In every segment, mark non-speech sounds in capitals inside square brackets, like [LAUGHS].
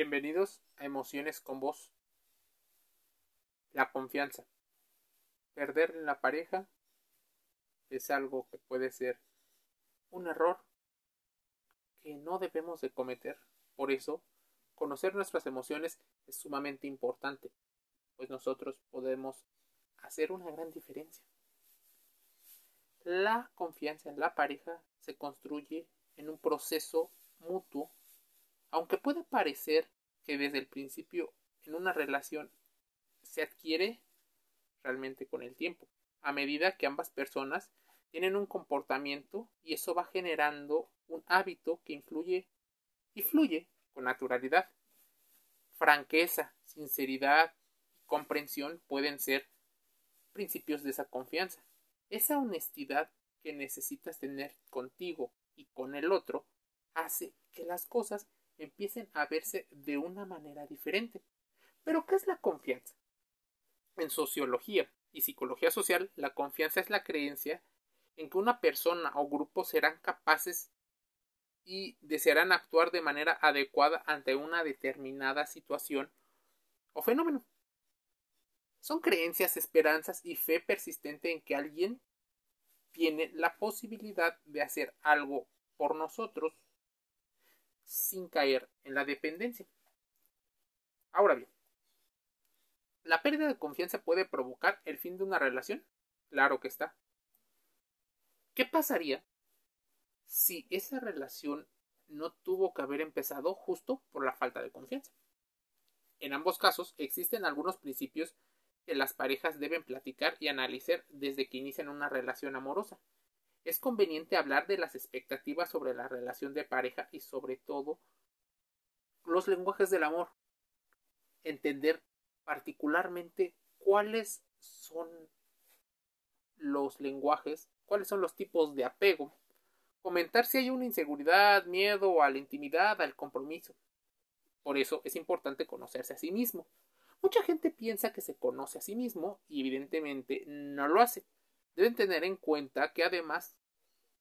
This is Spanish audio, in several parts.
Bienvenidos a Emociones con Vos. La confianza. Perder en la pareja es algo que puede ser un error que no debemos de cometer. Por eso, conocer nuestras emociones es sumamente importante, pues nosotros podemos hacer una gran diferencia. La confianza en la pareja se construye en un proceso mutuo aunque puede parecer que desde el principio en una relación se adquiere realmente con el tiempo, a medida que ambas personas tienen un comportamiento y eso va generando un hábito que influye y fluye con naturalidad. Franqueza, sinceridad y comprensión pueden ser principios de esa confianza. Esa honestidad que necesitas tener contigo y con el otro hace que las cosas empiecen a verse de una manera diferente. Pero, ¿qué es la confianza? En sociología y psicología social, la confianza es la creencia en que una persona o grupo serán capaces y desearán actuar de manera adecuada ante una determinada situación o fenómeno. Son creencias, esperanzas y fe persistente en que alguien tiene la posibilidad de hacer algo por nosotros sin caer en la dependencia. Ahora bien, ¿la pérdida de confianza puede provocar el fin de una relación? Claro que está. ¿Qué pasaría si esa relación no tuvo que haber empezado justo por la falta de confianza? En ambos casos existen algunos principios que las parejas deben platicar y analizar desde que inician una relación amorosa es conveniente hablar de las expectativas sobre la relación de pareja y sobre todo los lenguajes del amor. Entender particularmente cuáles son los lenguajes, cuáles son los tipos de apego. Comentar si hay una inseguridad, miedo a la intimidad, al compromiso. Por eso es importante conocerse a sí mismo. Mucha gente piensa que se conoce a sí mismo y evidentemente no lo hace. Deben tener en cuenta que además,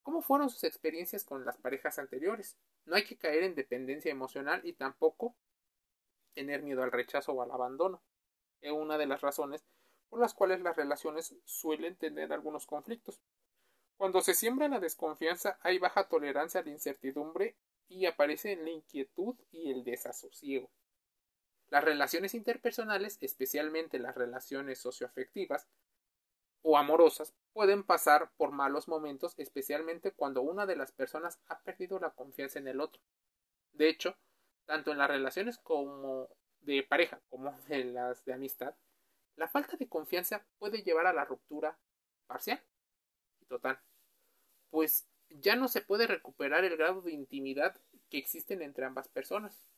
¿cómo fueron sus experiencias con las parejas anteriores? No hay que caer en dependencia emocional y tampoco tener miedo al rechazo o al abandono. Es una de las razones por las cuales las relaciones suelen tener algunos conflictos. Cuando se siembra la desconfianza hay baja tolerancia a la incertidumbre y aparece la inquietud y el desasosiego. Las relaciones interpersonales, especialmente las relaciones socioafectivas, o amorosas pueden pasar por malos momentos, especialmente cuando una de las personas ha perdido la confianza en el otro. De hecho, tanto en las relaciones como de pareja como [LAUGHS] en las de amistad, la falta de confianza puede llevar a la ruptura parcial y total, pues ya no se puede recuperar el grado de intimidad que existen entre ambas personas.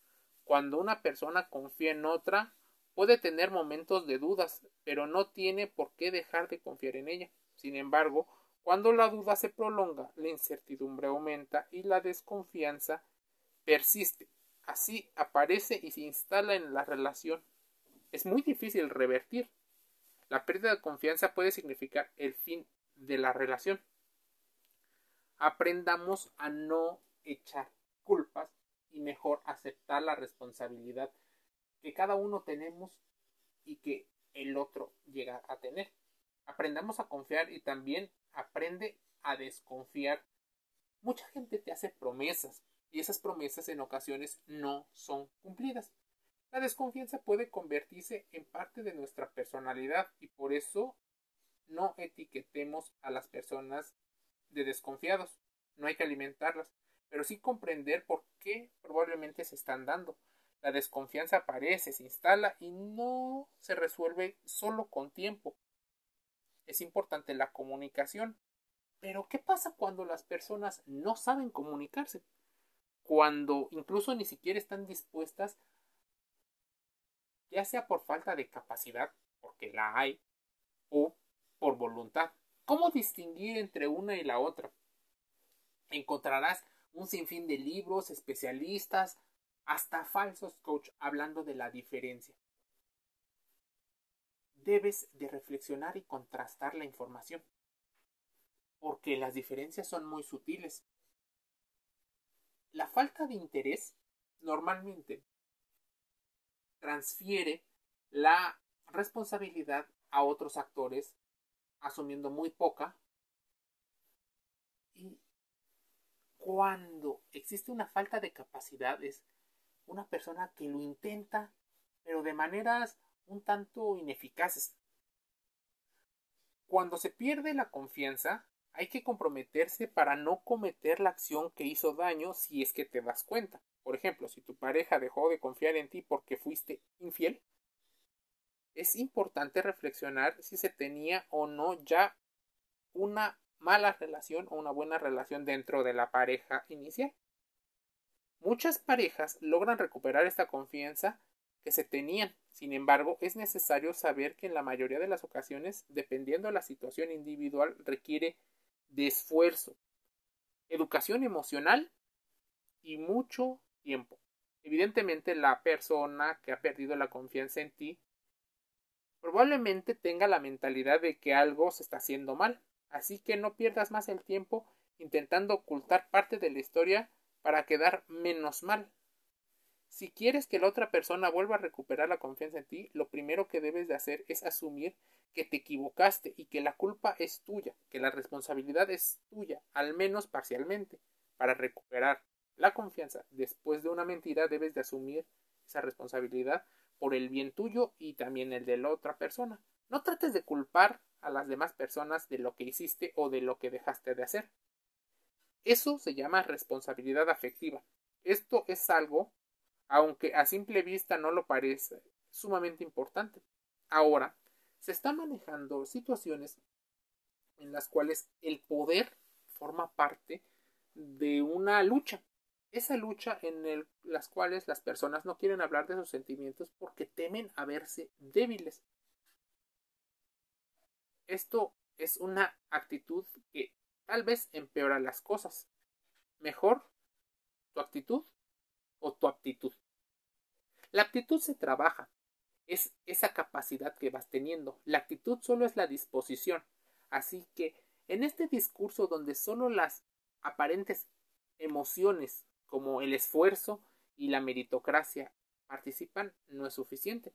Cuando una persona confía en otra, Puede tener momentos de dudas, pero no tiene por qué dejar de confiar en ella. Sin embargo, cuando la duda se prolonga, la incertidumbre aumenta y la desconfianza persiste. Así aparece y se instala en la relación. Es muy difícil revertir. La pérdida de confianza puede significar el fin de la relación. Aprendamos a no echar culpas y mejor aceptar la responsabilidad que cada uno tenemos y que el otro llega a tener. Aprendamos a confiar y también aprende a desconfiar. Mucha gente te hace promesas y esas promesas en ocasiones no son cumplidas. La desconfianza puede convertirse en parte de nuestra personalidad y por eso no etiquetemos a las personas de desconfiados. No hay que alimentarlas, pero sí comprender por qué probablemente se están dando. La desconfianza aparece, se instala y no se resuelve solo con tiempo. Es importante la comunicación. Pero ¿qué pasa cuando las personas no saben comunicarse? Cuando incluso ni siquiera están dispuestas, ya sea por falta de capacidad, porque la hay, o por voluntad. ¿Cómo distinguir entre una y la otra? Encontrarás un sinfín de libros, especialistas, hasta falsos coach hablando de la diferencia. Debes de reflexionar y contrastar la información, porque las diferencias son muy sutiles. La falta de interés normalmente transfiere la responsabilidad a otros actores, asumiendo muy poca. Y cuando existe una falta de capacidad, es una persona que lo intenta, pero de maneras un tanto ineficaces. Cuando se pierde la confianza, hay que comprometerse para no cometer la acción que hizo daño si es que te das cuenta. Por ejemplo, si tu pareja dejó de confiar en ti porque fuiste infiel, es importante reflexionar si se tenía o no ya una mala relación o una buena relación dentro de la pareja inicial. Muchas parejas logran recuperar esta confianza que se tenían. Sin embargo, es necesario saber que en la mayoría de las ocasiones, dependiendo de la situación individual, requiere de esfuerzo, educación emocional y mucho tiempo. Evidentemente, la persona que ha perdido la confianza en ti probablemente tenga la mentalidad de que algo se está haciendo mal, así que no pierdas más el tiempo intentando ocultar parte de la historia para quedar menos mal. Si quieres que la otra persona vuelva a recuperar la confianza en ti, lo primero que debes de hacer es asumir que te equivocaste y que la culpa es tuya, que la responsabilidad es tuya, al menos parcialmente. Para recuperar la confianza después de una mentira debes de asumir esa responsabilidad por el bien tuyo y también el de la otra persona. No trates de culpar a las demás personas de lo que hiciste o de lo que dejaste de hacer. Eso se llama responsabilidad afectiva. Esto es algo, aunque a simple vista no lo parece, sumamente importante. Ahora, se están manejando situaciones en las cuales el poder forma parte de una lucha esa lucha en las cuales las personas no quieren hablar de sus sentimientos porque temen a verse débiles. Esto es una actitud que tal vez empeora las cosas. Mejor tu actitud o tu aptitud. La actitud se trabaja, es esa capacidad que vas teniendo. La actitud solo es la disposición. Así que en este discurso donde solo las aparentes emociones como el esfuerzo y la meritocracia participan, no es suficiente.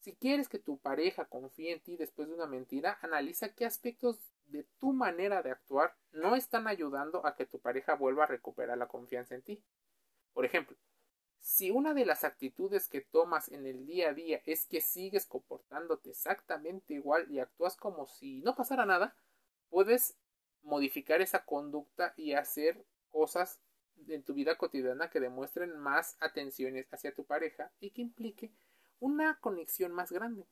Si quieres que tu pareja confíe en ti después de una mentira, analiza qué aspectos de tu manera de actuar no están ayudando a que tu pareja vuelva a recuperar la confianza en ti. Por ejemplo, si una de las actitudes que tomas en el día a día es que sigues comportándote exactamente igual y actúas como si no pasara nada, puedes modificar esa conducta y hacer cosas en tu vida cotidiana que demuestren más atenciones hacia tu pareja y que implique una conexión más grande.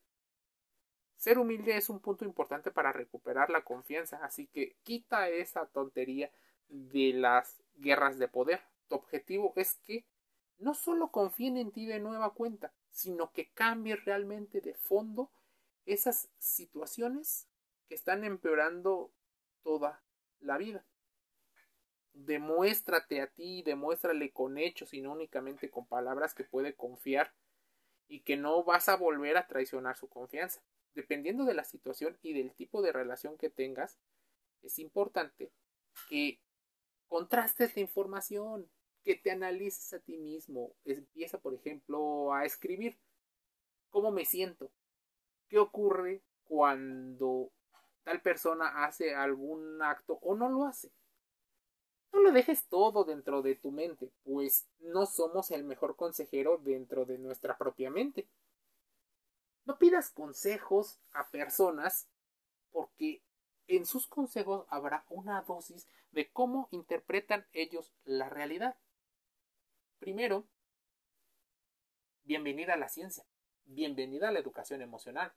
Ser humilde es un punto importante para recuperar la confianza, así que quita esa tontería de las guerras de poder. Tu objetivo es que no solo confíen en ti de nueva cuenta, sino que cambies realmente de fondo esas situaciones que están empeorando toda la vida demuéstrate a ti, demuéstrale con hechos y no únicamente con palabras que puede confiar y que no vas a volver a traicionar su confianza. Dependiendo de la situación y del tipo de relación que tengas, es importante que contrastes la información, que te analices a ti mismo. Empieza, por ejemplo, a escribir cómo me siento, qué ocurre cuando tal persona hace algún acto o no lo hace no lo dejes todo dentro de tu mente, pues no somos el mejor consejero dentro de nuestra propia mente. No pidas consejos a personas porque en sus consejos habrá una dosis de cómo interpretan ellos la realidad. Primero, bienvenida a la ciencia, bienvenida a la educación emocional.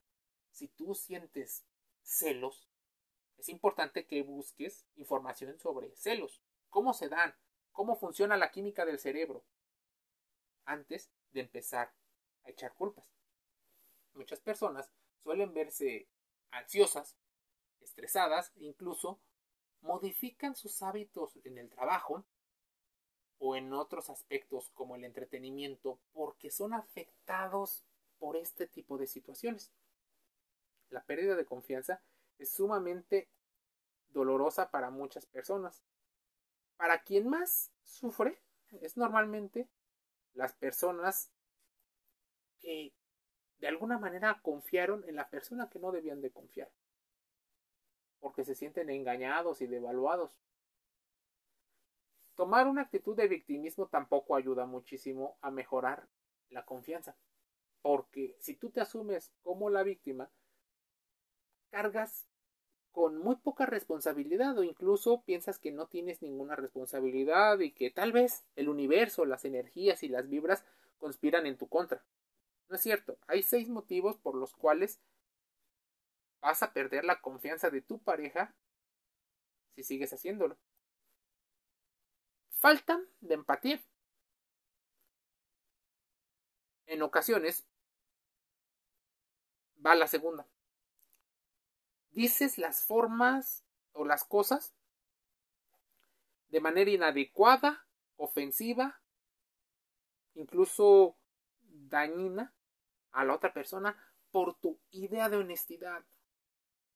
Si tú sientes celos, es importante que busques información sobre celos cómo se dan, cómo funciona la química del cerebro, antes de empezar a echar culpas. Muchas personas suelen verse ansiosas, estresadas e incluso modifican sus hábitos en el trabajo o en otros aspectos como el entretenimiento porque son afectados por este tipo de situaciones. La pérdida de confianza es sumamente dolorosa para muchas personas para quien más sufre es normalmente las personas que de alguna manera confiaron en la persona que no debían de confiar. Porque se sienten engañados y devaluados. Tomar una actitud de victimismo tampoco ayuda muchísimo a mejorar la confianza. Porque si tú te asumes como la víctima, cargas con muy poca responsabilidad o incluso piensas que no tienes ninguna responsabilidad y que tal vez el universo, las energías y las vibras conspiran en tu contra. No es cierto. Hay seis motivos por los cuales vas a perder la confianza de tu pareja si sigues haciéndolo. Falta de empatía. En ocasiones va la segunda. Dices las formas o las cosas de manera inadecuada, ofensiva, incluso dañina a la otra persona por tu idea de honestidad,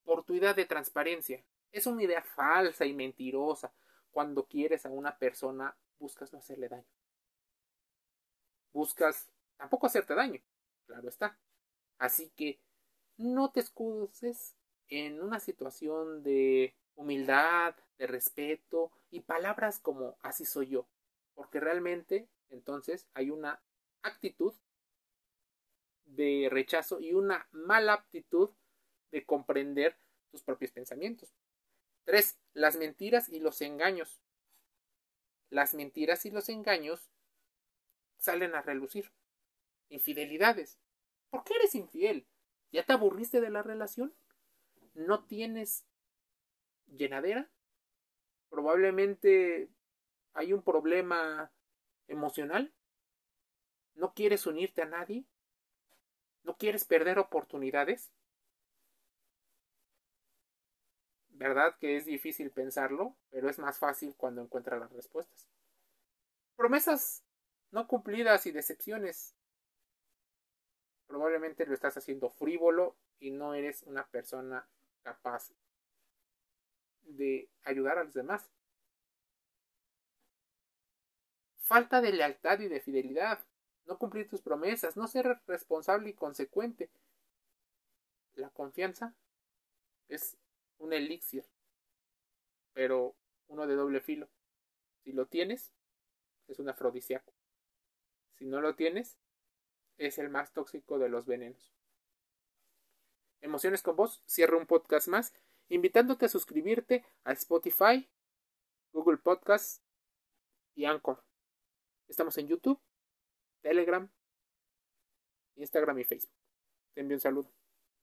por tu idea de transparencia. Es una idea falsa y mentirosa. Cuando quieres a una persona, buscas no hacerle daño. Buscas tampoco hacerte daño, claro está. Así que no te excuses en una situación de humildad, de respeto y palabras como así soy yo, porque realmente entonces hay una actitud de rechazo y una mala aptitud de comprender tus propios pensamientos. Tres, Las mentiras y los engaños. Las mentiras y los engaños salen a relucir. Infidelidades. ¿Por qué eres infiel? ¿Ya te aburriste de la relación? ¿No tienes llenadera? Probablemente hay un problema emocional. ¿No quieres unirte a nadie? ¿No quieres perder oportunidades? ¿Verdad que es difícil pensarlo? Pero es más fácil cuando encuentras las respuestas. Promesas no cumplidas y decepciones. Probablemente lo estás haciendo frívolo y no eres una persona capaz de ayudar a los demás. Falta de lealtad y de fidelidad no cumplir tus promesas, no ser responsable y consecuente. La confianza es un elixir, pero uno de doble filo. Si lo tienes, es un afrodisíaco. Si no lo tienes, es el más tóxico de los venenos. Emociones con vos, cierro un podcast más, invitándote a suscribirte a Spotify, Google Podcasts y Anchor. Estamos en YouTube Telegram, Instagram y Facebook. Te envío un saludo.